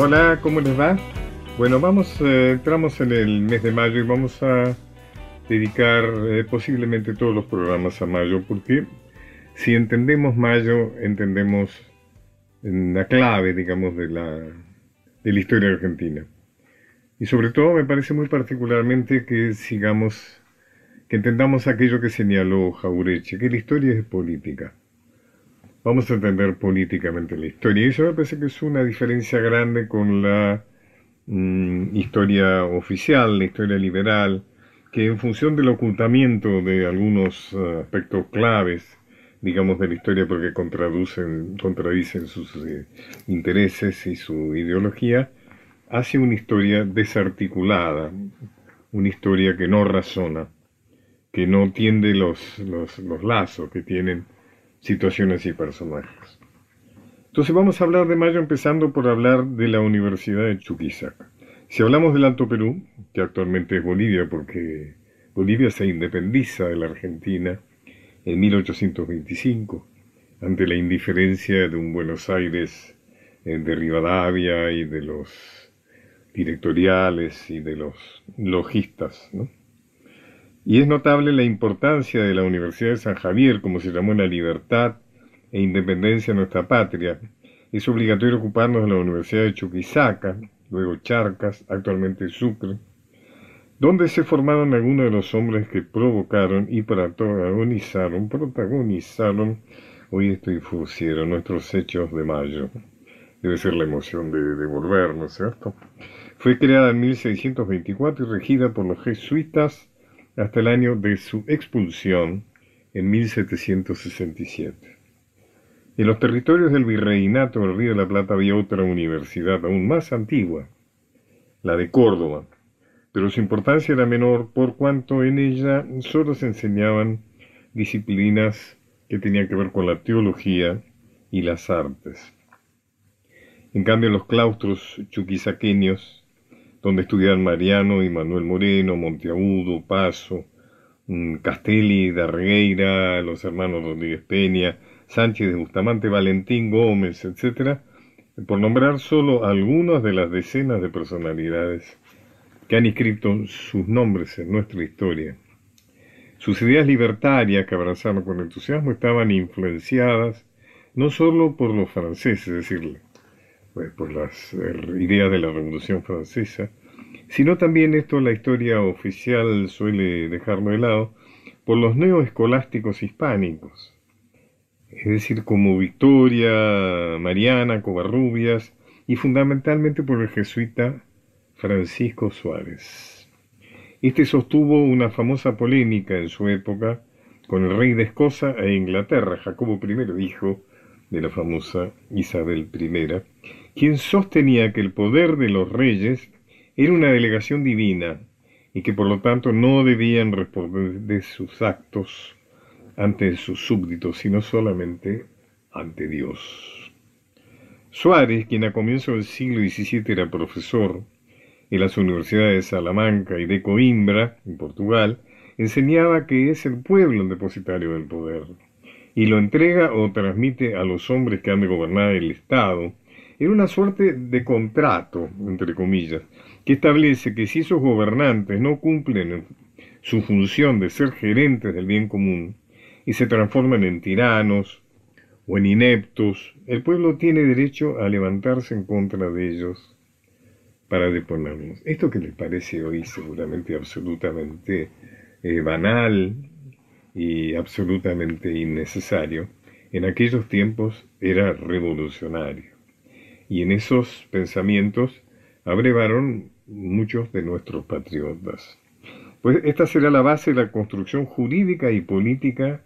Hola, ¿cómo les va? Bueno, vamos, eh, entramos en el mes de mayo y vamos a dedicar eh, posiblemente todos los programas a mayo, porque si entendemos mayo, entendemos la clave, digamos, de la, de la historia argentina. Y sobre todo me parece muy particularmente que sigamos, que entendamos aquello que señaló Jaureche, que la historia es política vamos a entender políticamente la historia. Y eso me parece que es una diferencia grande con la mm, historia oficial, la historia liberal, que en función del ocultamiento de algunos eh, aspectos claves, digamos, de la historia, porque contradicen, contradicen sus eh, intereses y su ideología, hace una historia desarticulada, una historia que no razona, que no tiende los, los, los lazos que tienen situaciones y personajes. Entonces vamos a hablar de Mayo empezando por hablar de la Universidad de Chuquisaca. Si hablamos del Alto Perú, que actualmente es Bolivia porque Bolivia se independiza de la Argentina en 1825 ante la indiferencia de un Buenos Aires eh, de Rivadavia y de los directoriales y de los logistas, ¿no? Y es notable la importancia de la Universidad de San Javier, como se llamó la libertad e independencia de nuestra patria. Es obligatorio ocuparnos de la Universidad de Chuquisaca, luego Charcas, actualmente Sucre, donde se formaron algunos de los hombres que provocaron y protagonizaron, protagonizaron, hoy estoy fusiero, nuestros hechos de mayo. Debe ser la emoción de, de volver, ¿no es cierto? Fue creada en 1624 y regida por los jesuitas hasta el año de su expulsión en 1767. En los territorios del virreinato del Río de la Plata había otra universidad aún más antigua, la de Córdoba, pero su importancia era menor por cuanto en ella solo se enseñaban disciplinas que tenían que ver con la teología y las artes. En cambio, los claustros chuquisaqueños donde estudiaron Mariano y Manuel Moreno, Monteagudo, Paso, mm, Castelli, Darregueira, los hermanos Rodríguez Peña, Sánchez de Bustamante, Valentín Gómez, etc., por nombrar solo algunas de las decenas de personalidades que han escrito sus nombres en nuestra historia. Sus ideas libertarias que abrazaron con entusiasmo estaban influenciadas no solo por los franceses, es pues, por las ideas de la Revolución Francesa, sino también esto la historia oficial suele dejarlo de lado, por los neoescolásticos hispánicos, es decir, como Victoria, Mariana, Covarrubias, y fundamentalmente por el jesuita Francisco Suárez. Este sostuvo una famosa polémica en su época con el rey de Escocia e Inglaterra, Jacobo I, hijo de la famosa Isabel I, quien sostenía que el poder de los reyes era una delegación divina y que por lo tanto no debían responder de sus actos ante sus súbditos, sino solamente ante Dios. Suárez, quien a comienzos del siglo XVII era profesor en las universidades de Salamanca y de Coimbra, en Portugal, enseñaba que es el pueblo el depositario del poder y lo entrega o transmite a los hombres que han de gobernar el Estado en una suerte de contrato, entre comillas, que establece que si esos gobernantes no cumplen su función de ser gerentes del bien común y se transforman en tiranos o en ineptos, el pueblo tiene derecho a levantarse en contra de ellos para deponerlos. Esto que les parece hoy seguramente absolutamente eh, banal, y absolutamente innecesario, en aquellos tiempos era revolucionario. Y en esos pensamientos abrevaron muchos de nuestros patriotas. Pues esta será la base de la construcción jurídica y política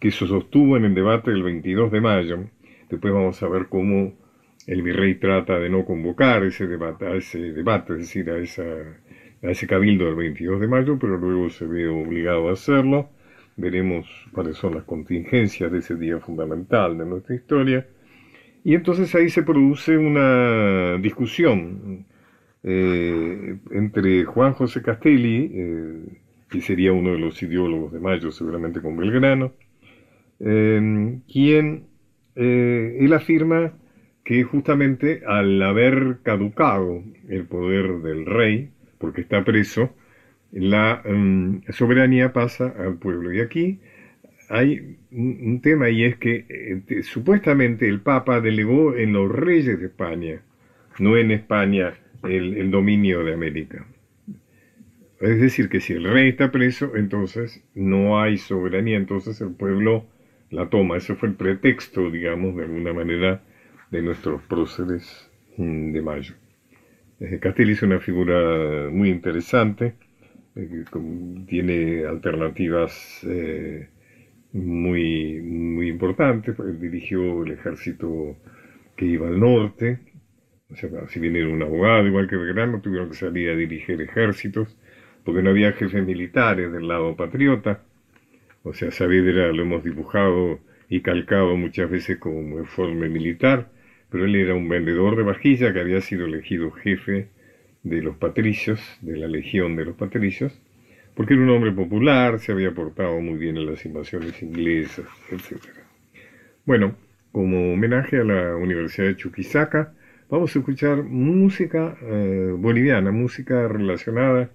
que se sostuvo en el debate del 22 de mayo. Después vamos a ver cómo el virrey trata de no convocar ese debate, a ese debate, es decir, a, esa, a ese cabildo del 22 de mayo, pero luego se ve obligado a hacerlo veremos cuáles son las contingencias de ese día fundamental de nuestra historia. Y entonces ahí se produce una discusión eh, entre Juan José Castelli, eh, que sería uno de los ideólogos de Mayo, seguramente con Belgrano, eh, quien él afirma que justamente al haber caducado el poder del rey, porque está preso, la mm, soberanía pasa al pueblo. Y aquí hay un, tema y es que eh, supuestamente el Papa delegó en los reyes de España, no en España el, dominio de América. Es decir, que si el rey está preso, entonces no hay soberanía, entonces el pueblo la toma. Ese fue el pretexto, digamos, de alguna manera, de nuestros próceres mm, de mayo. Castelli es una figura muy interesante, eh, tiene alternativas eh, muy, muy importantes. Dirigió el ejército que iba al norte, o sea, si bien era un abogado, igual que Belgrano, tuvieron que salir a dirigir ejércitos, porque no había jefes militares del lado patriota. O sea, Saavedra lo hemos dibujado y calcado muchas veces como informe militar, pero él era un vendedor de vajilla que había sido elegido jefe de los patricios, de la legión de los patricios, porque era un hombre popular, se había portado muy bien en las invasiones inglesas, etc. Bueno, como homenaje a la Universidad de Chuquisaca, vamos a escuchar música eh, boliviana, música relacionada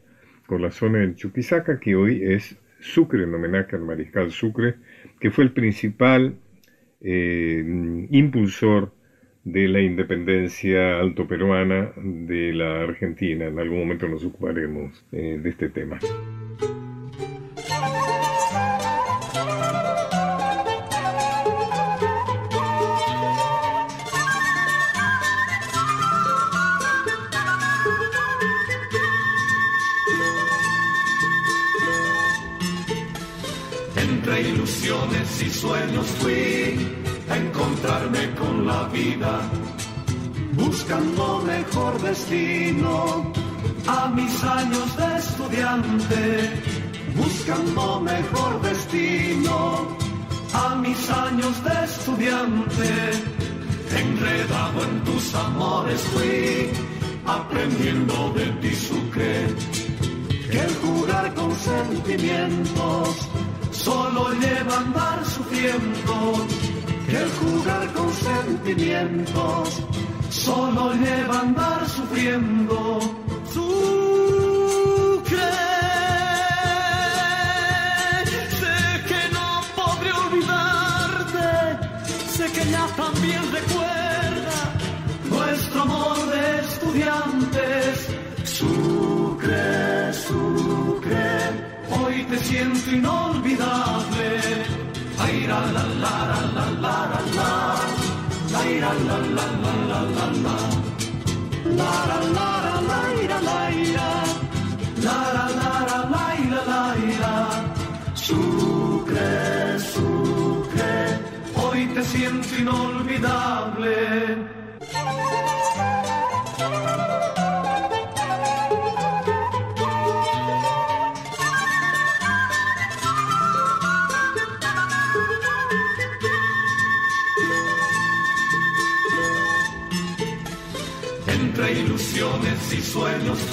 con la zona del Chuquisaca, que hoy es Sucre, en homenaje al mariscal Sucre, que fue el principal eh, impulsor de la independencia altoperuana de la Argentina. En algún momento nos ocuparemos eh, de este tema. Buscando mejor destino a mis años de estudiante, buscando mejor destino a mis años de estudiante, enredado en tus amores fui, aprendiendo de ti sucre, que el jugar con sentimientos solo lleva a andar sufriendo, que el jugar con sentimientos solo lleva a andar sufriendo. Sucre, sé que no podré olvidarte, sé que ya también recuerda nuestro amor de estudiantes. Sucre, sucre hoy te siento inolvidable. Ay, la la la la la la la la la la la la, la la, laila laila, la la, la, la, Sucre, Sucre, hoy te siento inolvidable.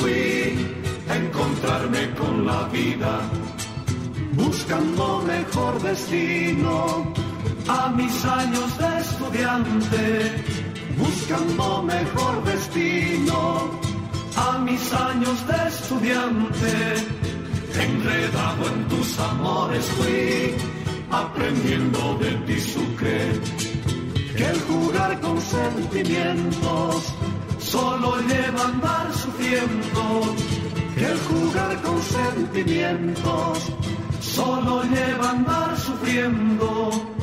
Fui a encontrarme con la vida, buscando mejor destino a mis años de estudiante, buscando mejor destino a mis años de estudiante, enredado en tus amores fui, aprendiendo de ti sucre, que el jugar con sentimientos solo lleva a andar sufriendo, que el jugar con sentimientos solo lleva a andar sufriendo.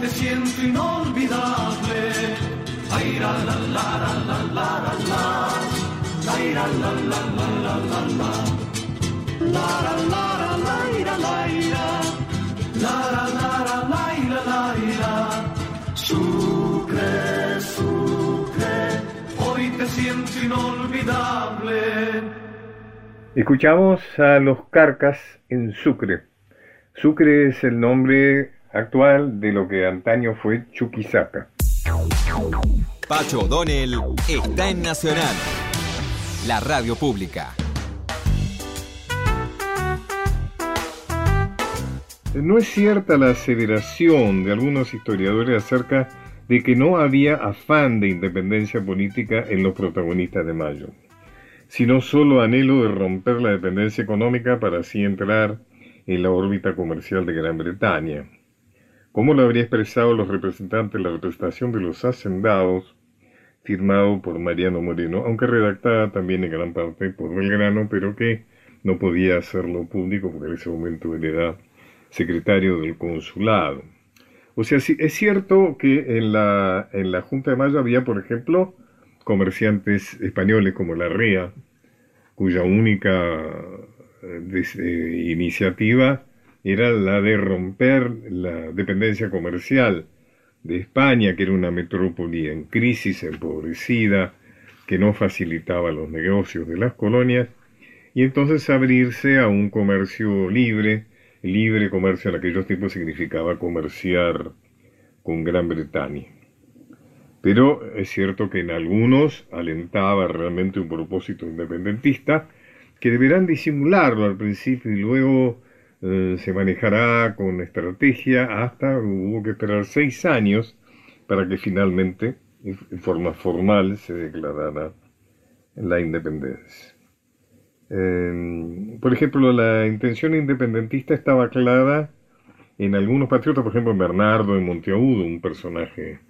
Te siento inolvidable. Ay, la la la la la la la la. Ay, la la la la la la la. La la la la la la la la la la la la la la Sucre, sucre, hoy te siento inolvidable. Escuchamos a los Carcas en Sucre. Sucre es el nombre actual de lo que antaño fue Chuquisaca. Pacho O'Donnell está en Nacional, la radio pública. No es cierta la aseveración de algunos historiadores acerca de que no había afán de independencia política en los protagonistas de Mayo, sino solo anhelo de romper la dependencia económica para así entrar en la órbita comercial de Gran Bretaña. ¿Cómo lo habría expresado los representantes la representación de los hacendados, firmado por Mariano Moreno, aunque redactada también en gran parte por Belgrano, pero que no podía hacerlo público porque en ese momento él era secretario del consulado. O sea, sí, es cierto que en la, en la Junta de Mayo había, por ejemplo, comerciantes españoles como la REA, cuya única eh, eh, iniciativa era la de romper la dependencia comercial de España, que era una metrópoli en crisis, empobrecida, que no facilitaba los negocios de las colonias, y entonces abrirse a un comercio libre, libre comercio en aquellos tiempos significaba comerciar con Gran Bretaña. Pero es cierto que en algunos alentaba realmente un propósito independentista, que deberán disimularlo al principio y luego eh, se manejará con estrategia hasta hubo que esperar seis años para que finalmente, en forma formal, se declarara la independencia. por ejemplo, la intención independentista estaba clara en algunos patriotas, por ejemplo, en Bernardo de Monteagudo, un personaje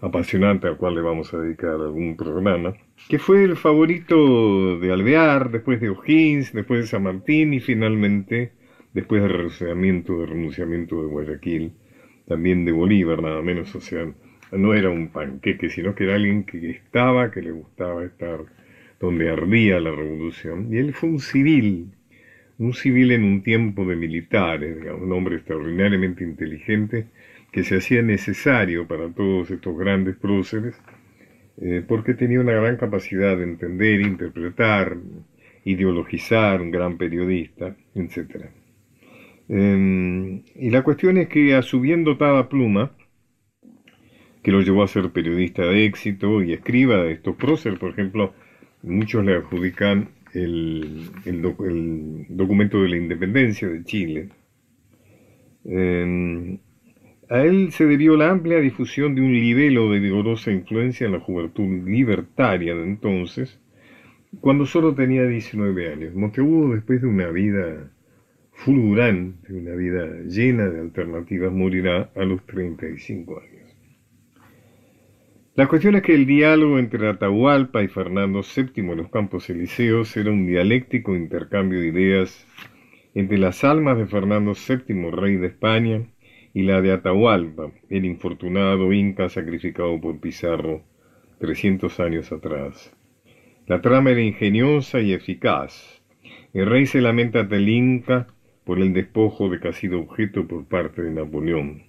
apasionante al cual le vamos a dedicar algún programa, que fue el favorito de Alvear, después de O'Higgins, después de San Martín y finalmente, después del renunciamiento, de renunciamiento de Guayaquil, también de Bolívar, nada menos, o sea, no era un panqueque, sino que era alguien que estaba, que le gustaba estar donde ardía la revolución, y él fue un civil, un civil en un tiempo de militares, un hombre extraordinariamente inteligente, que se hacía necesario para todos estos grandes próceres, eh, porque tenía una gran capacidad de entender, interpretar, ideologizar, un gran periodista, etc. Em, y la cuestión es que a su bien dotada pluma, que lo llevó a ser periodista de éxito y escriba de estos próceres, por ejemplo, muchos le adjudican el, documento de la independencia de Chile. Em, a él se debió la amplia difusión de un libelo de vigorosa influencia en la juventud libertaria de entonces, cuando solo tenía 19 años. Monteagudo, después de una vida fulgurante, una vida llena de alternativas, morirá a los 35 años. La cuestión es que el diálogo entre Atahualpa y Fernando VII en los campos elíseos era un dialéctico intercambio de ideas entre las almas de Fernando VII, rey de España, y la de Atahualpa, el infortunado inca sacrificado por Pizarro 300 años atrás. La trama era ingeniosa y eficaz. El rey se lamenta ante el inca por el despojo de sido objeto por parte de Napoleón.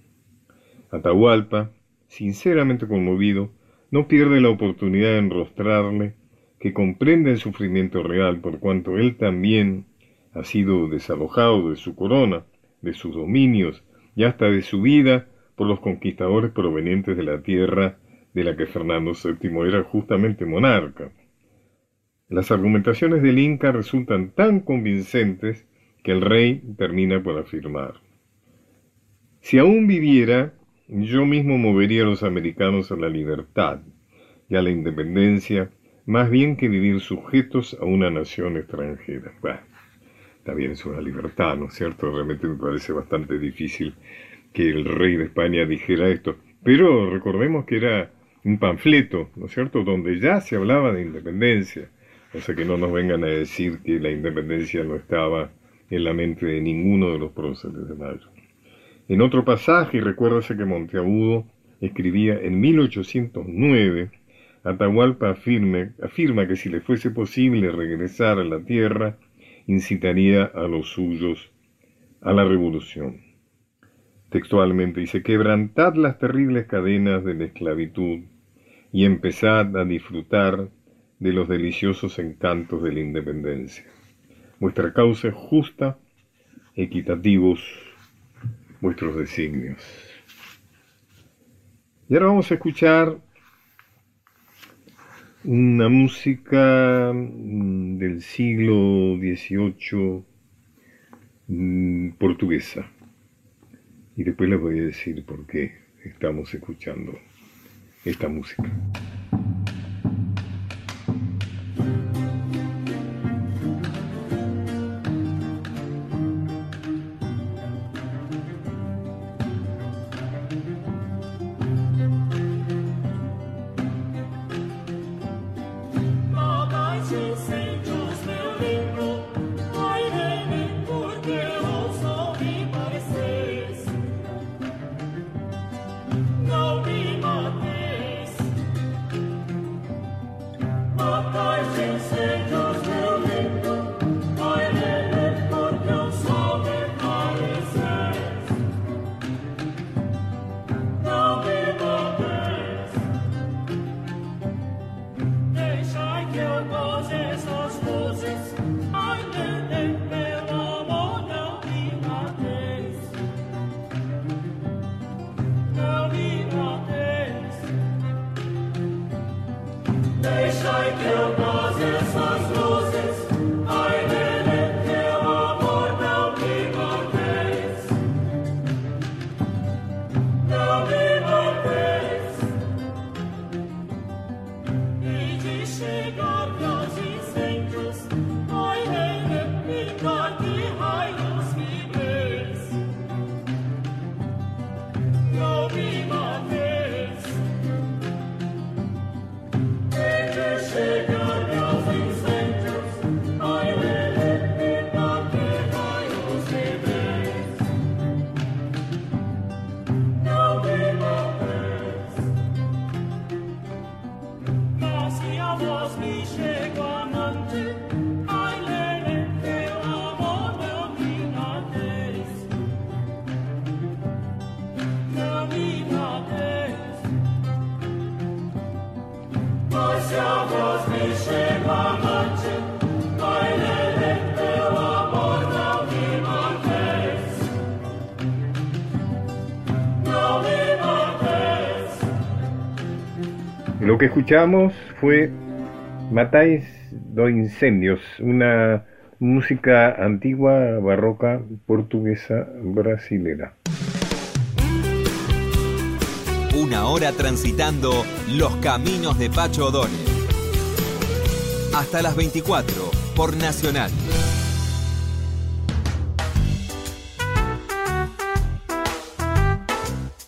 Atahualpa, sinceramente conmovido, no pierde la oportunidad de enrostrarle que comprende el sufrimiento real por cuanto él también ha sido desalojado de su corona, de sus dominios y hasta de su vida por los conquistadores provenientes de la tierra de la que Fernando VII era justamente monarca. Las argumentaciones del Inca resultan tan convincentes que el rey termina por afirmar, si aún viviera, yo mismo movería a los americanos a la libertad y a la independencia, más bien que vivir sujetos a una nación extranjera. También es una libertad, ¿no es cierto? Realmente me parece bastante difícil que el rey de España dijera esto. Pero recordemos que era un panfleto, ¿no es cierto?, donde ya se hablaba de independencia. O sea que no nos vengan a decir que la independencia no estaba en la mente de ninguno de los próceres de Mayo. En otro pasaje, recuérdase que Monteagudo escribía en 1809, Atahualpa afirma que si le fuese posible regresar a la tierra, incitaría a los suyos a la revolución. Textualmente dice, quebrantad las terribles cadenas de la esclavitud y empezad a disfrutar de los deliciosos encantos de la independencia. Vuestra causa es justa, equitativos vuestros designios. Y ahora vamos a escuchar una música mm, del siglo XVIII mm, portuguesa. Y después les voy a decir por qué estamos escuchando esta música. Que escuchamos fue Matáis do Incendios, una música antigua, barroca, portuguesa, brasilera. Una hora transitando los caminos de Pacho O'Donnell. Hasta las 24 por Nacional.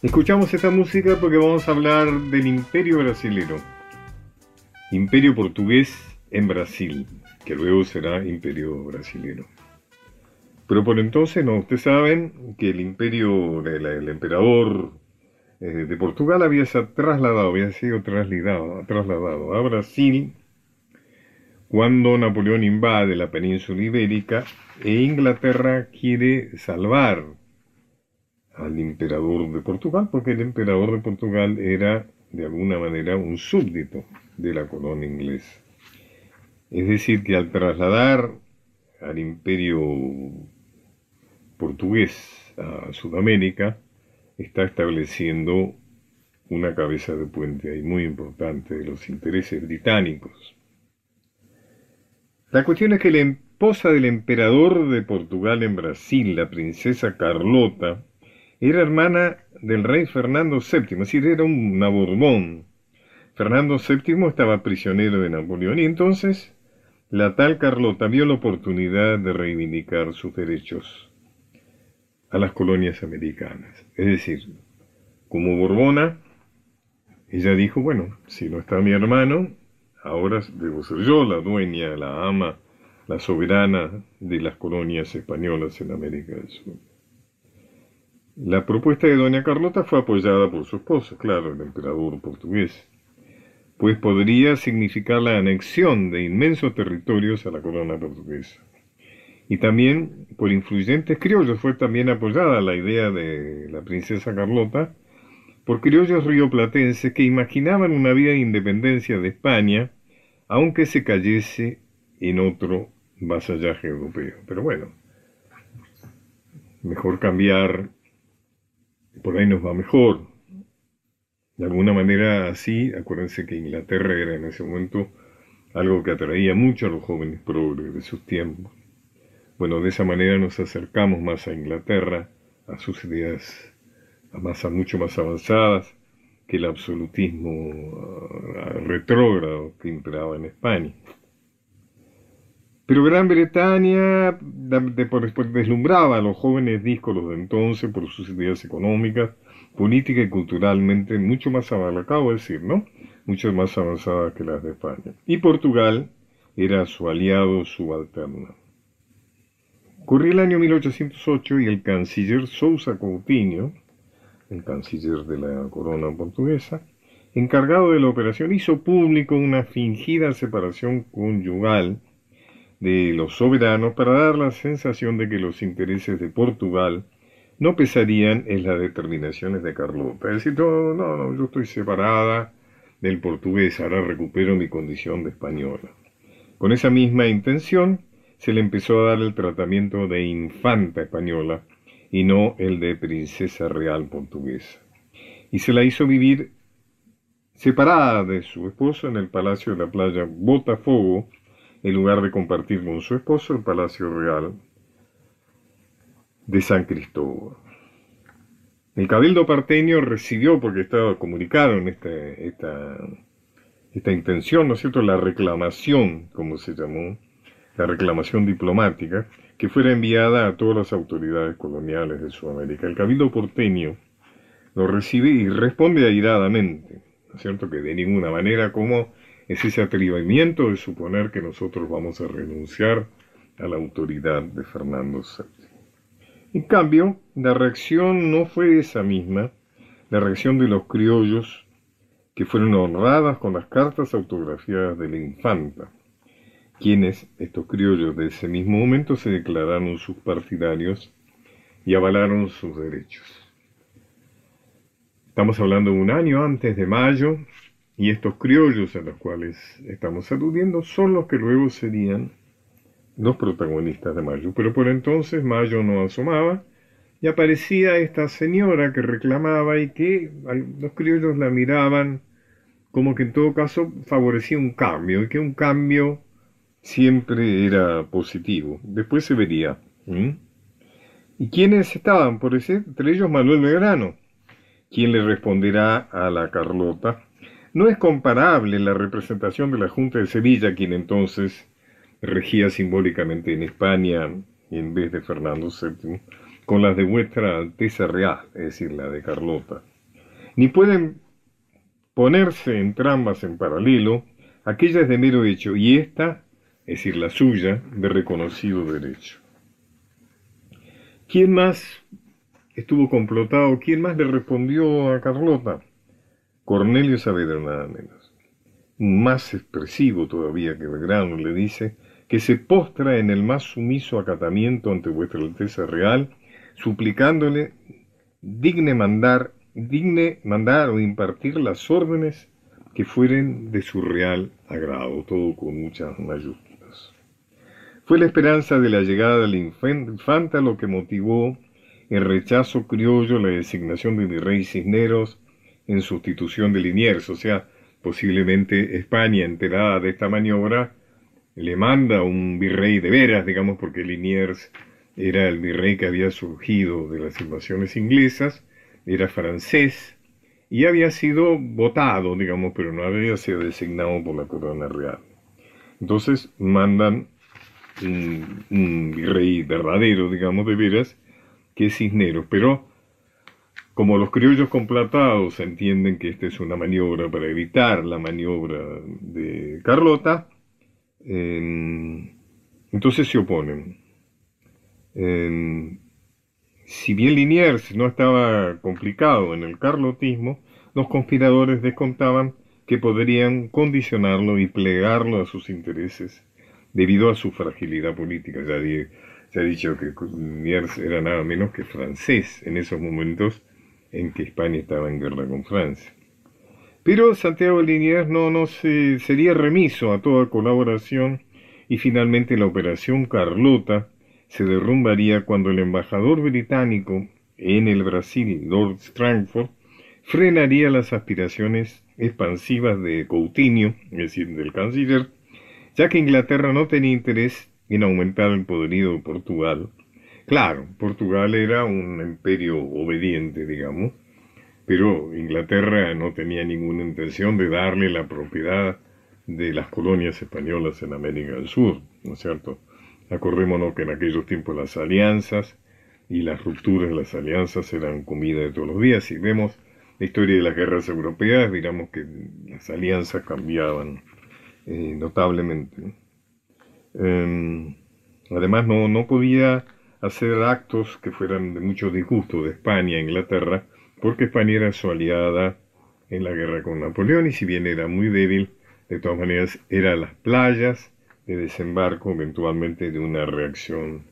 Escuchamos esta música porque vamos a hablar del imperio brasilero. Imperio portugués en Brasil, que luego será imperio brasilero. Pero por entonces, no, ustedes saben que el imperio del emperador eh, de Portugal había trasladado, había sido trasladado, trasladado a Brasil cuando Napoleón invade la península ibérica e Inglaterra quiere salvar al emperador de Portugal, porque el emperador de Portugal era de alguna manera un súbdito de la corona inglesa. Es decir, que al trasladar al imperio portugués a Sudamérica, está estableciendo una cabeza de puente ahí muy importante de los intereses británicos. La cuestión es que la esposa del emperador de Portugal en Brasil, la princesa Carlota, era hermana del rey Fernando VII, es decir, era un Borbón. Fernando VII estaba prisionero de Napoleón y entonces la tal Carlota vio la oportunidad de reivindicar sus derechos a las colonias americanas. Es decir, como Borbona, ella dijo, bueno, si no está mi hermano, ahora debo ser yo la dueña, la ama, la soberana de las colonias españolas en América del Sur. La propuesta de doña Carlota fue apoyada por su esposo, claro, el emperador portugués, pues podría significar la anexión de inmensos territorios a la corona portuguesa. Y también por influyentes criollos fue también apoyada la idea de la princesa Carlota por criollos rioplatenses que imaginaban una vida de independencia de España, aunque se cayese en otro vasallaje europeo. Pero bueno, mejor cambiar por ahí nos va mejor. De alguna manera así, acuérdense que Inglaterra era en ese momento algo que atraía mucho a los jóvenes progres de sus tiempos. Bueno, de esa manera nos acercamos más a Inglaterra, a sus ideas a más, mucho más avanzadas que el absolutismo ah, retrógrado que imperaba en España. Pero Gran Bretaña deslumbraba a los jóvenes díscolos de entonces por sus ideas económicas, políticas y culturalmente mucho más avanzadas, decir, ¿no? Mucho más avanzadas que las de España. Y Portugal era su aliado subalterno. Ocurrió el año 1808 y el canciller Sousa Coutinho, el canciller de la corona portuguesa, encargado de la operación, hizo público una fingida separación conyugal de los soberanos para dar la sensación de que los intereses de Portugal no pesarían en las determinaciones de Carlota. Es decir, no, no, no, yo estoy separada del portugués, ahora recupero mi condición de española. Con esa misma intención, se le empezó a dar el tratamiento de infanta española y no el de princesa real portuguesa. Y se la hizo vivir separada de su esposo en el palacio de la playa Botafogo, en lugar de compartir con su esposo el palacio real de San Cristóbal. El cabildo parteño recibió, porque estaba comunicado en esta, esta intención, ¿no es cierto?, la reclamación, como se llamó, la reclamación diplomática, que fuera enviada a todas las autoridades coloniales de Sudamérica. El cabildo porteño lo recibe y responde airadamente, ¿no es cierto?, que de ninguna manera, como es ese atrevimiento de suponer que nosotros vamos a renunciar a la autoridad de Fernando VII. En cambio, la reacción no fue esa misma, la reacción de los criollos que fueron honradas con las cartas autografiadas de la infanta quienes, estos criollos de ese mismo momento, se declararon sus partidarios y avalaron sus derechos. Estamos hablando de un año antes de mayo, y estos criollos a los cuales estamos aludiendo son los que luego serían los protagonistas de Mayo. Pero por entonces Mayo no asomaba y aparecía esta señora que reclamaba y que los criollos la miraban como que en todo caso favorecía un cambio y que un cambio siempre era positivo. Después se vería. ¿Y quiénes estaban? Por ese, entre ellos Manuel Belgrano, quien le responderá a la Carlota. No es comparable la representación de la Junta de Sevilla, quien entonces regía simbólicamente en España en vez de Fernando VII, con las de vuestra Alteza Real, es decir, la de Carlota. Ni pueden ponerse entrambas en paralelo, aquella es de mero hecho y esta es decir, la suya, de reconocido derecho. ¿Quién más estuvo complotado? ¿Quién más le respondió a Carlota? Cornelio Saavedra, nada menos. Más expresivo todavía que Belgrano le dice que se postra en el más sumiso acatamiento ante vuestra Alteza Real, suplicándole digne mandar, digne mandar o impartir las órdenes que fueren de su real agrado, todo con muchas mayúsculas. Fue la esperanza de la llegada de la infanta lo que motivó el rechazo criollo la designación de virrey Cisneros en sustitución de Liniers, o sea, posiblemente España, enterada de esta maniobra, le manda un virrey de veras, digamos, porque Liniers era el virrey que había surgido de las invasiones inglesas, era francés y había sido votado, digamos, pero no había sido designado por la corona real. Entonces mandan un, virrey verdadero, digamos, de veras, que es Cisneros. Pero como los criollos complatados entienden que esta es una maniobra para evitar la maniobra de Carlota, entonces se oponen. si bien Liniers no estaba complicado en el carlotismo, los conspiradores descontaban que podrían condicionarlo y plegarlo a sus intereses debido a su fragilidad política. Ya se ha dicho que Liniers era nada menos que francés en esos momentos en que España estaba en guerra con Francia. Pero Santiago Liniers no, no se, sería remiso a toda colaboración y finalmente la operación Carlota se derrumbaría cuando el embajador británico en el Brasil, Lord Strangford, frenaría las aspiraciones expansivas de Coutinho, es decir, del canciller, ya que Inglaterra no tenía interés en aumentar el poderío de Portugal. Claro, Portugal era un imperio obediente, digamos, pero Inglaterra no tenía ninguna intención de darle la propiedad de las colonias españolas en América del Sur, ¿no es cierto? Acordémonos que en aquellos tiempos las alianzas y las rupturas de las alianzas eran comida de todos los días. Si vemos la historia de las guerras europeas, digamos que las alianzas cambiaban eh, notablemente. Em, además, no, no podía hacer actos que fueran de mucho disgusto de España e Inglaterra, porque España era su aliada en la guerra con Napoleón y si bien era muy débil, de todas maneras era las playas de desembarco eventualmente de una reacción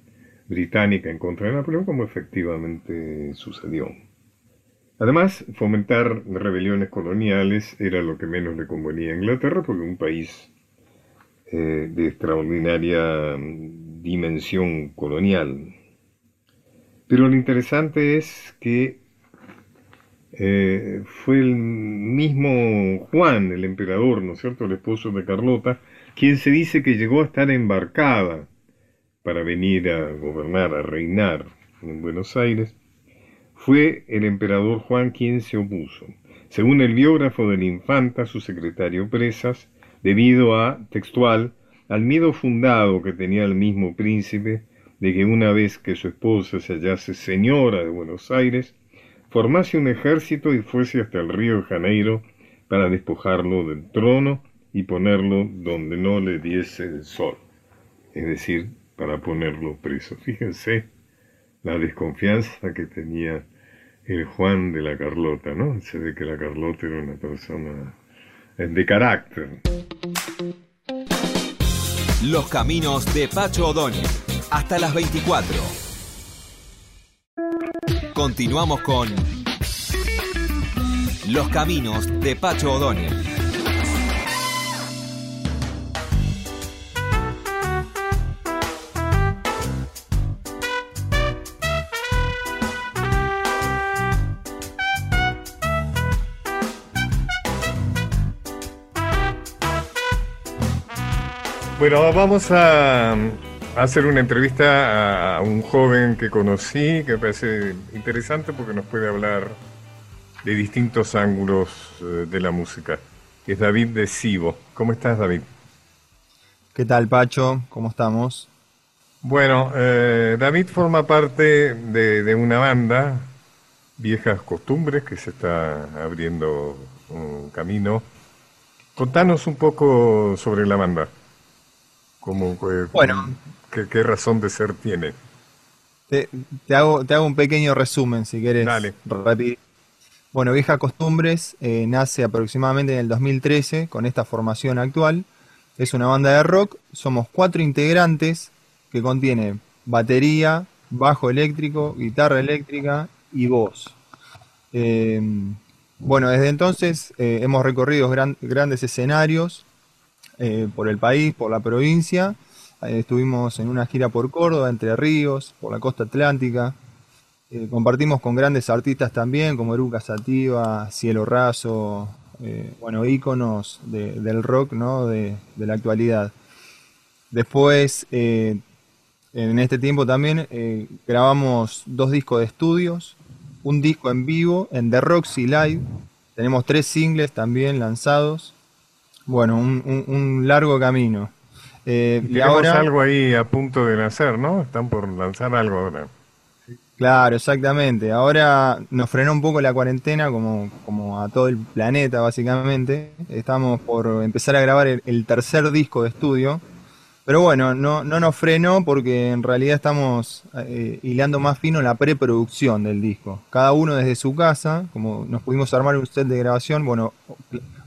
británica en contra de Napoleón, como efectivamente sucedió. Además, fomentar rebeliones coloniales era lo que menos le convenía a Inglaterra, porque un país eh, de extraordinaria dimensión colonial. Pero lo interesante es que eh, fue el mismo Juan, el emperador, ¿no es cierto?, el esposo de Carlota, quien se dice que llegó a estar embarcada para venir a gobernar, a reinar en Buenos Aires, fue el emperador Juan quien se opuso. Según el biógrafo de la infanta, su secretario Presas, debido a, textual, al miedo fundado que tenía el mismo príncipe de que una vez que su esposa se hallase señora de Buenos Aires, formase un ejército y fuese hasta el río de Janeiro para despojarlo del trono y ponerlo donde no le diese el sol, es decir, para ponerlo preso. Fíjense la desconfianza que tenía el Juan de la Carlota, ¿no? Se ve que la Carlota era una persona de carácter. Los caminos de Pacho O'Donnell. Hasta las 24. Continuamos con Los caminos de Pacho O'Donnell. Bueno, vamos a, hacer una entrevista a un joven que conocí, que me parece interesante porque nos puede hablar de distintos ángulos eh, de la música. Es David de Sivo. ¿Cómo estás, David? ¿Qué tal, Pacho? ¿Cómo estamos? Bueno, eh, David forma parte de, de, una banda, Viejas Costumbres, que se está abriendo un camino. Contanos un poco sobre la banda. ¿Cómo, bueno, ¿qué, razón de ser tiene? Te, hago, te hago un pequeño resumen, si quieres. Dale. Bueno, Vieja Costumbres eh, nace aproximadamente en el 2013 con esta formación actual. Es una banda de rock. Somos cuatro integrantes que contiene batería, bajo eléctrico, guitarra eléctrica y voz. Eh, bueno, desde entonces eh, hemos recorrido grandes escenarios, por el país, por la provincia. Eh, estuvimos en una gira por Córdoba, Entre Ríos, por la costa atlántica. Eh, compartimos con grandes artistas también, como Eruca Sativa, Cielo Raso, bueno, íconos del rock ¿no? de, la actualidad. Después, en este tiempo también, grabamos dos discos de estudios, un disco en vivo en The Roxy Live. Tenemos tres singles también lanzados. Bueno, un, largo camino. Eh, y ahora algo ahí a punto de nacer, ¿no? Están por lanzar algo ahora. Claro, exactamente. Ahora nos frenó un poco la cuarentena, como, como a todo el planeta, básicamente. Estamos por empezar a grabar el, tercer disco de estudio. Pero bueno, no, no nos frenó porque en realidad estamos eh, hilando más fino la preproducción del disco. Cada uno desde su casa, como nos pudimos armar un set de grabación, bueno,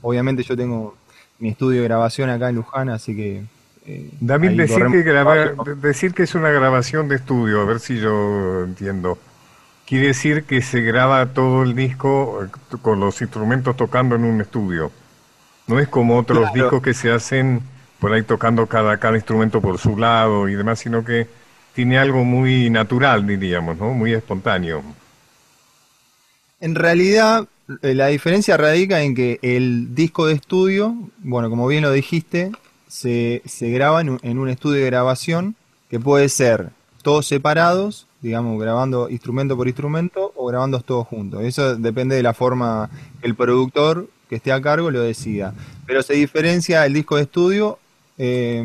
obviamente yo tengo mi estudio de grabación acá en Luján, así que... Eh, David, decir que, decir que es una grabación de estudio, a ver si yo entiendo. Quiere decir que se graba todo el disco eh, con los instrumentos tocando en un estudio. No es como otros discos que se hacen por ahí tocando cada, cada instrumento por su lado y demás, sino que tiene algo muy natural, diríamos, ¿no? Muy espontáneo. En realidad, eh, la diferencia radica en que el disco de estudio, bueno, como bien lo dijiste, se, se graba en un, en un estudio de grabación que puede ser todos separados, digamos, grabando instrumento por instrumento o grabando todos juntos. Eso depende de la forma que el productor que esté a cargo lo decida. Pero se diferencia el disco de estudio eh,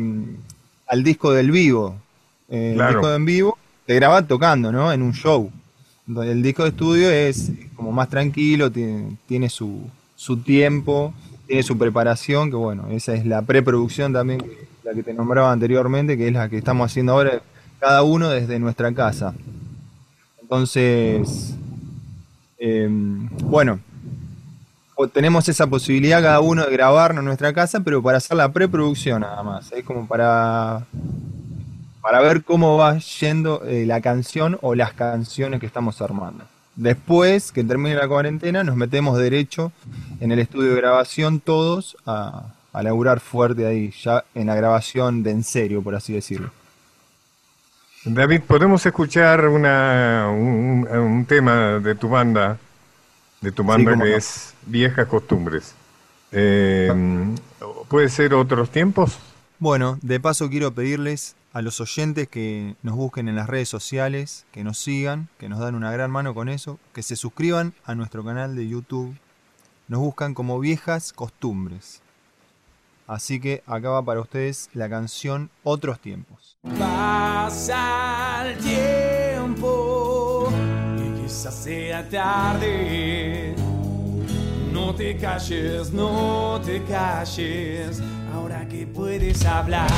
al disco del vivo. Eh, Claro. El disco en vivo se graba tocando, ¿no? En un show. Entonces, El disco de estudio es como más tranquilo, tiene, tiene su, su tiempo, tiene su preparación, que bueno, esa es la preproducción también, la que te nombraba anteriormente, que es la que estamos haciendo ahora, cada uno desde nuestra casa. Entonces, eh, bueno, tenemos esa posibilidad cada uno de grabarnos en nuestra casa, pero para hacer la preproducción nada más. Es como para, para ver cómo va yendo eh, la canción o las canciones que estamos armando. Después que termine la cuarentena, nos metemos derecho en el estudio de grabación todos a, a laburar fuerte ahí, ya en la grabación de en serio, por así decirlo. David, ¿podemos escuchar una, un, un tema de tu banda, de tu banda que no. es Viejas Costumbres? Eh, ¿Puede ser otros tiempos? Bueno, de paso quiero pedirles a los oyentes que nos busquen en las redes sociales, que nos sigan, que nos dan una gran mano con eso, que se suscriban a nuestro canal de YouTube. Nos buscan como viejas costumbres. Así que acá va para ustedes la canción Otros tiempos. Pasa el tiempo y quizás sea tarde. No te calles, no te calles, ahora que puedes hablar.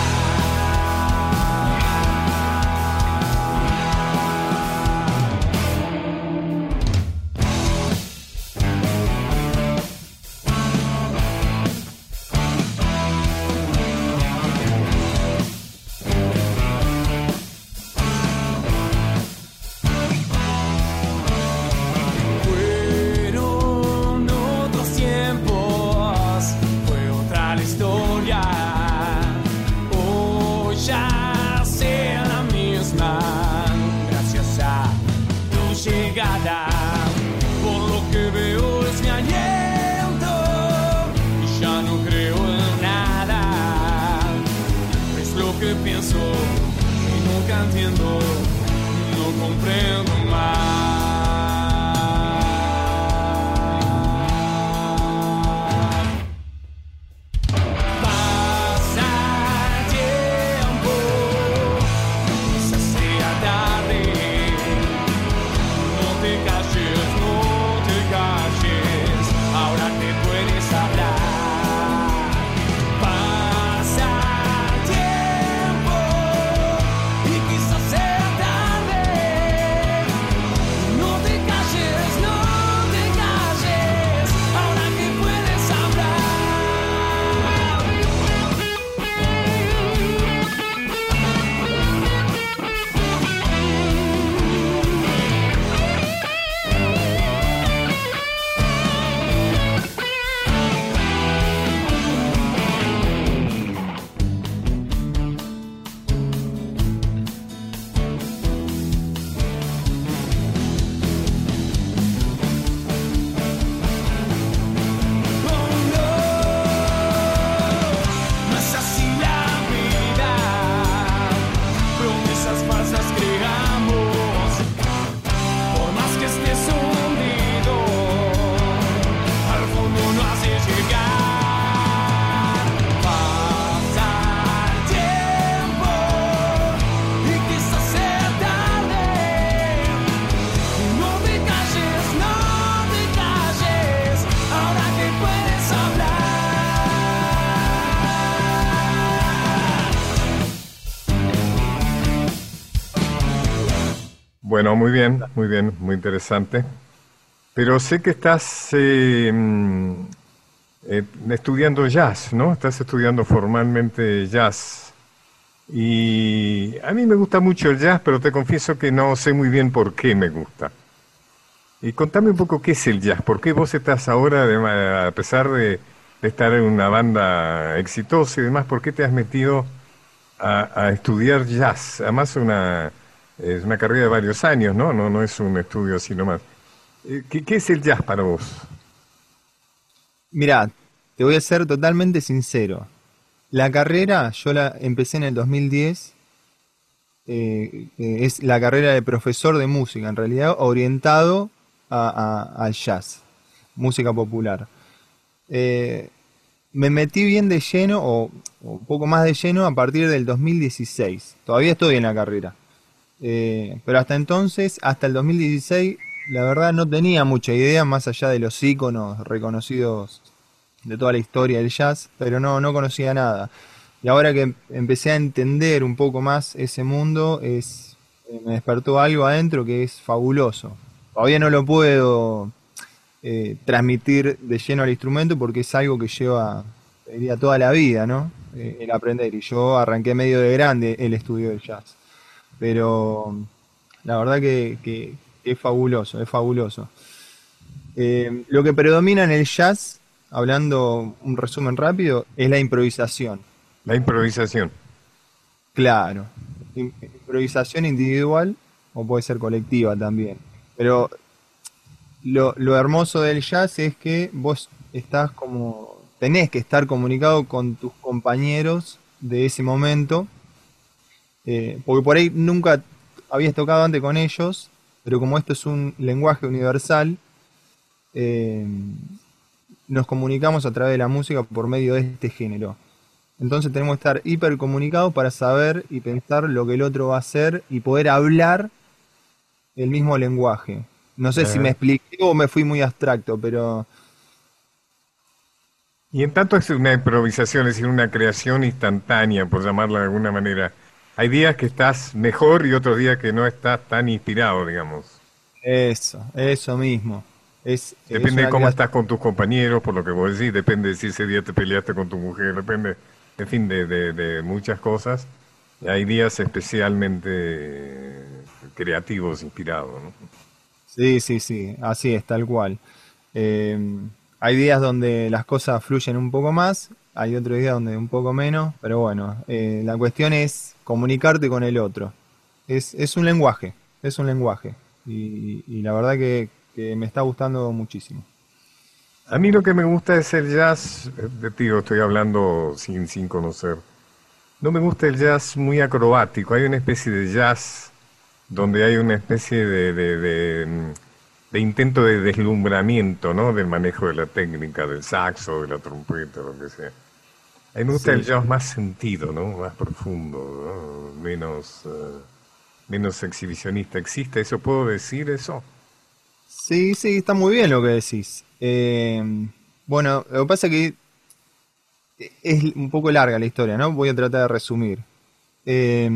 Bueno, muy bien, muy bien, muy interesante. Pero sé que estás eh, mm, eh, estudiando jazz, ¿no? Estás estudiando formalmente jazz. Y a mí me gusta mucho el jazz, pero te confieso que no sé muy bien por qué me gusta. Y contame un poco qué es el jazz, por qué vos estás ahora, a pesar de, de estar en una banda exitosa y demás, ¿por qué te has metido a, a estudiar jazz? Además una, es una carrera de varios años, ¿no? No, no es un estudio así nomás. Eh, ¿Qué, qué es el jazz para vos? Mirá, te voy a ser totalmente sincero. La carrera yo la empecé en el 2010. eh, eh, es la carrera de profesor de música, en realidad orientado a- al jazz, música popular. Me metí bien de lleno, o, o un poco más de lleno, a partir del 2016. Todavía estoy en la carrera. Eh, pero hasta entonces, hasta el 2016, la verdad no tenía mucha idea, más allá de los íconos reconocidos de toda la historia del jazz, pero no, no conocía nada. Y ahora que em- empecé a entender un poco más ese mundo, es, eh, me despertó algo adentro que es fabuloso. Todavía no lo puedo eh, transmitir de lleno al instrumento porque es algo que lleva, diría, toda la vida, ¿no? Eh, el aprender. Y yo arranqué medio de grande el estudio del jazz. Pero la verdad que, es fabuloso, es fabuloso. Eh, lo que predomina en el jazz, hablando un resumen rápido, es la improvisación. La improvisación. Claro. Im- Improvisación individual o puede ser colectiva también. Pero lo, lo hermoso del jazz es que vos estás como, tenés que estar comunicado con tus compañeros de ese momento, eh, porque por ahí nunca habías tocado antes con ellos, pero como esto es un lenguaje universal, eh, nos comunicamos a través de la música por medio de este género. Entonces tenemos que estar hipercomunicados para saber y pensar lo que el otro va a hacer y poder hablar el mismo lenguaje. No sé si Ajá. me expliqué o me fui muy abstracto, pero Y en tanto es una improvisación, es decir, una creación instantánea, por llamarla de alguna manera. Hay días que estás mejor y otros días que no estás tan inspirado, digamos. eso, eso mismo. Es, es Depende de cómo estás con tus compañeros, por lo que vos decís, depende de si ese día te peleaste con tu mujer, depende, en fin, de, de- de muchas cosas. Y hay días especialmente creativos, inspirados, ¿no? Sí, sí, sí, así es, tal cual. Eh, hay días donde las cosas fluyen un poco más, hay otros días donde un poco menos, pero bueno, eh, la cuestión es comunicarte con el otro. Es, es un lenguaje, es un lenguaje. Y, la verdad que, que me está gustando muchísimo. A mí lo que me gusta es el jazz, eh, de tío, estoy hablando sin, sin conocer. No me gusta el jazz muy acrobático, hay una especie de jazz donde hay una especie de, mm, de intento de deslumbramiento, ¿no? Del manejo de la técnica, del saxo, de la trompeta, lo que sea. A mí me gusta Sí. el jazz más sentido, ¿no? Más profundo, ¿no? Menos, eh, menos exhibicionista. ¿Existe eso? ¿Puedo decir eso? Sí, sí, está muy bien lo que decís. Eh, bueno, lo que pasa es que es un poco larga la historia, ¿no? Voy a tratar de resumir. Eh,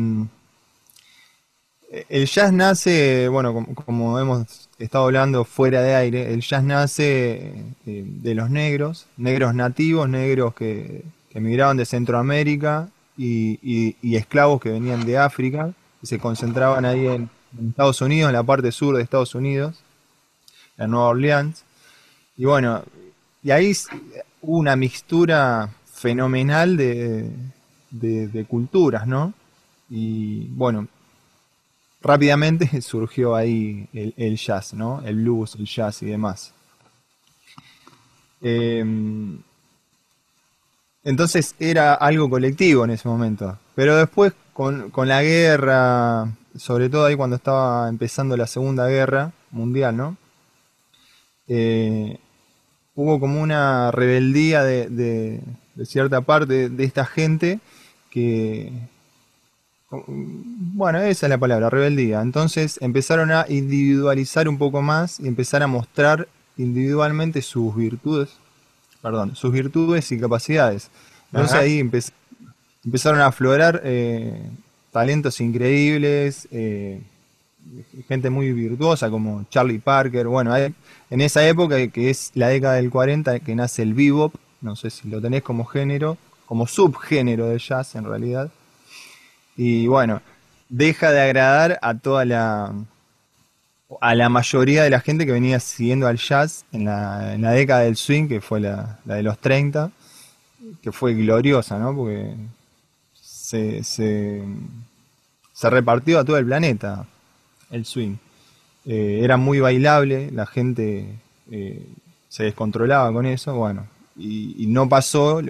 el jazz nace, bueno, como, como hemos estado hablando fuera de aire, el jazz nace eh, de los negros, negros nativos, negros que, que emigraban de Centroamérica y, y- esclavos que venían de África, y se concentraban ahí en, Estados Unidos, en la parte sur de Estados Unidos, en Nueva Orleans. Y bueno, y ahí hubo una mixtura fenomenal de, de- de culturas, ¿no? Y bueno, rápidamente surgió ahí el, jazz, ¿no? El blues, el jazz y demás. Em, entonces era algo colectivo en ese momento. Pero después con, con la guerra, sobre todo ahí cuando estaba empezando la Segunda Guerra Mundial, ¿no? Eh, hubo como una rebeldía de- de cierta parte de esta gente que, bueno, esa es la palabra, rebeldía. Entonces empezaron a individualizar un poco más y empezar a mostrar individualmente sus virtudes, perdón, sus virtudes y capacidades. Entonces Ajá. ahí empe- empezaron a aflorar eh, talentos increíbles, eh, gente muy virtuosa como Charlie Parker. Bueno, hay- en esa época que es la década del 40 que nace el bebop, no sé si lo tenés como género, como subgénero de jazz en realidad. Y bueno, deja de agradar a toda la a la mayoría de la gente que venía siguiendo al jazz en la, en la década del swing, que fue la, la de los 30, que fue gloriosa, ¿no? Porque se, se, se repartió a todo el planeta el swing. eh, era muy bailable, la gente eh, se descontrolaba con eso, bueno, y, y no pasó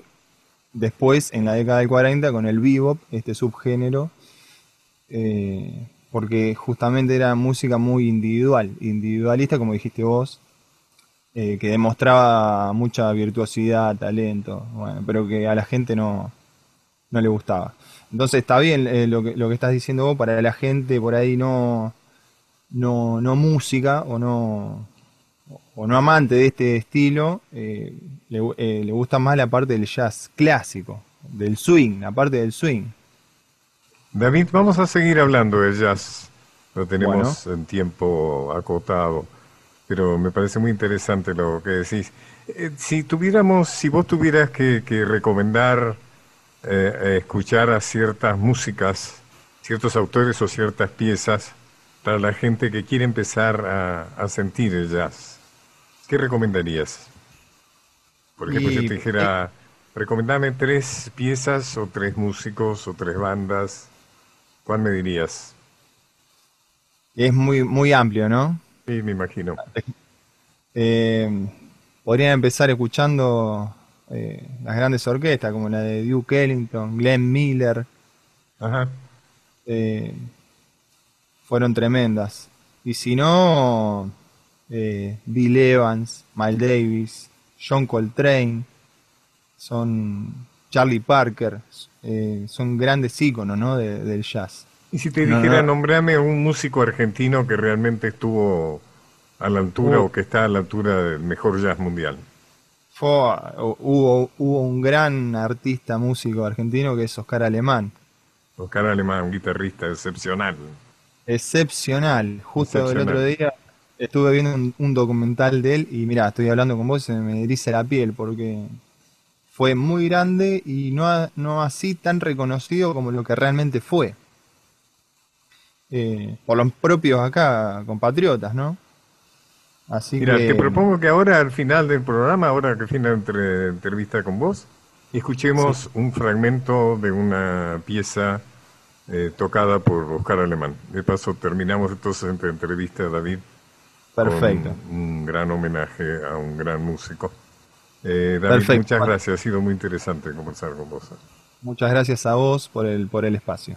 después en la década del 40 con el bebop, este subgénero, eh, porque justamente era música muy individual, individualista como dijiste vos, eh, que demostraba mucha virtuosidad, talento, bueno, pero que a la gente no, no le gustaba. Entonces está bien eh, lo, que, lo que estás diciendo vos, para la gente por ahí no, no, no música o no, o no amante de este estilo, eh, le, eh, le gusta más la parte del jazz clásico, del swing, la parte del swing. David, vamos a seguir hablando de jazz. Lo tenemos en tiempo acotado, pero me parece muy interesante lo que decís. Eh, si tuviéramos, si vos tuvieras que, que recomendar eh, escuchar a ciertas músicas, ciertos autores o ciertas piezas para la gente que quiere empezar a, a sentir el jazz, ¿qué recomendarías? Por ejemplo, si te dijera, recomendame tres piezas o tres músicos o tres bandas, ¿cuál me dirías? Es muy, muy amplio, ¿no? Sí, me imagino. Eh, podrían empezar escuchando eh, las grandes orquestas, como la de Duke Ellington, Glenn Miller, Ajá. eh, fueron tremendas. Y si no, eh, Bill Evans, Miles Davis, John Coltrane, son Charlie Parker, eh, son grandes íconos ¿no? de- del jazz. Y si te No, dijera, no. nombrame un músico argentino que realmente estuvo a la altura o que está a la altura del mejor jazz mundial. Fue- hubo, hubo un gran artista músico argentino que es Oscar Alemán. Oscar Alemán, un guitarrista excepcional. Excepcional. Justo el otro día estuve viendo un, un documental de él y mira, estoy hablando con vos y se me eriza la piel porque fue muy grande y no, a- no así tan reconocido como lo que realmente fue. Eh, por los propios acá compatriotas, ¿no? Así Mira, que te propongo que ahora al final del programa, ahora que fin la entre- entrevista con vos, escuchemos un fragmento de una pieza eh, tocada por Oscar Alemán. De paso terminamos entonces esta entrevista, David, perfecto. un gran homenaje a un gran músico. Eh, David, Perfecto. muchas gracias, ha sido muy interesante conversar con vos. Muchas gracias a vos por el, por el espacio.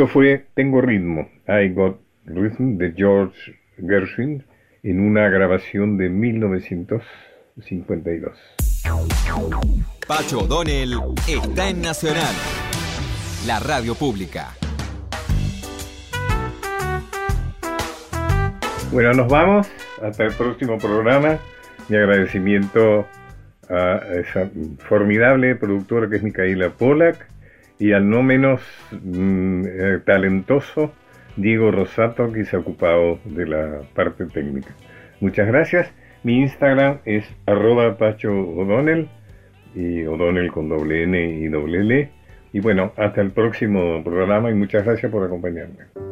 Esto fue Tengo ritmo, I Got Rhythm de George Gershwin en una grabación de 1952. Pacho O'Donnell está en Nacional, la radio pública. Bueno, nos vamos. Hasta el próximo programa. Mi agradecimiento a esa formidable productora que es Micaela Polak y al no menos mm, eh, talentoso Diego Rosato que se ha ocupado de la parte técnica. Muchas gracias. Mi Instagram es arroba Pacho O'Donnell y O'Donnell con doble N y doble L. Y bueno, hasta el próximo programa y muchas gracias por acompañarme.